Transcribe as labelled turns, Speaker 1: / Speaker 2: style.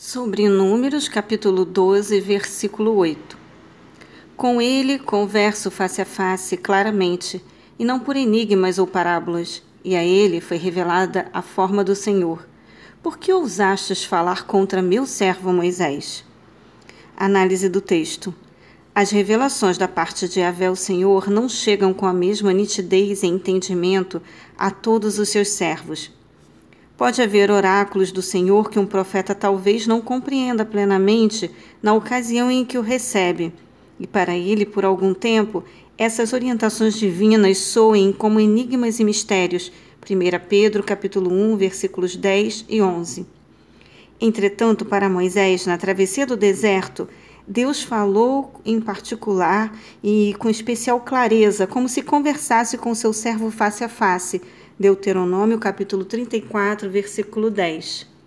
Speaker 1: Sobre Números, capítulo 12, versículo 8. Com ele converso face a face claramente, e não por enigmas ou parábolas, e a ele foi revelada a forma do Senhor. Por que ousastes falar contra meu servo Moisés? Análise do texto. As revelações da parte de Yahvé, o Senhor, não chegam com a mesma nitidez e entendimento a todos os seus servos Pode haver oráculos do Senhor que um profeta talvez não compreenda plenamente na ocasião em que o recebe, e para ele, por algum tempo, essas orientações divinas soem como enigmas e mistérios. 1 Pedro capítulo 1, versículos 10 e 11. Entretanto, para Moisés, na travessia do deserto, Deus falou em particular e com especial clareza, como se conversasse com seu servo face a face, Deuteronômio capítulo 34, versículo 10.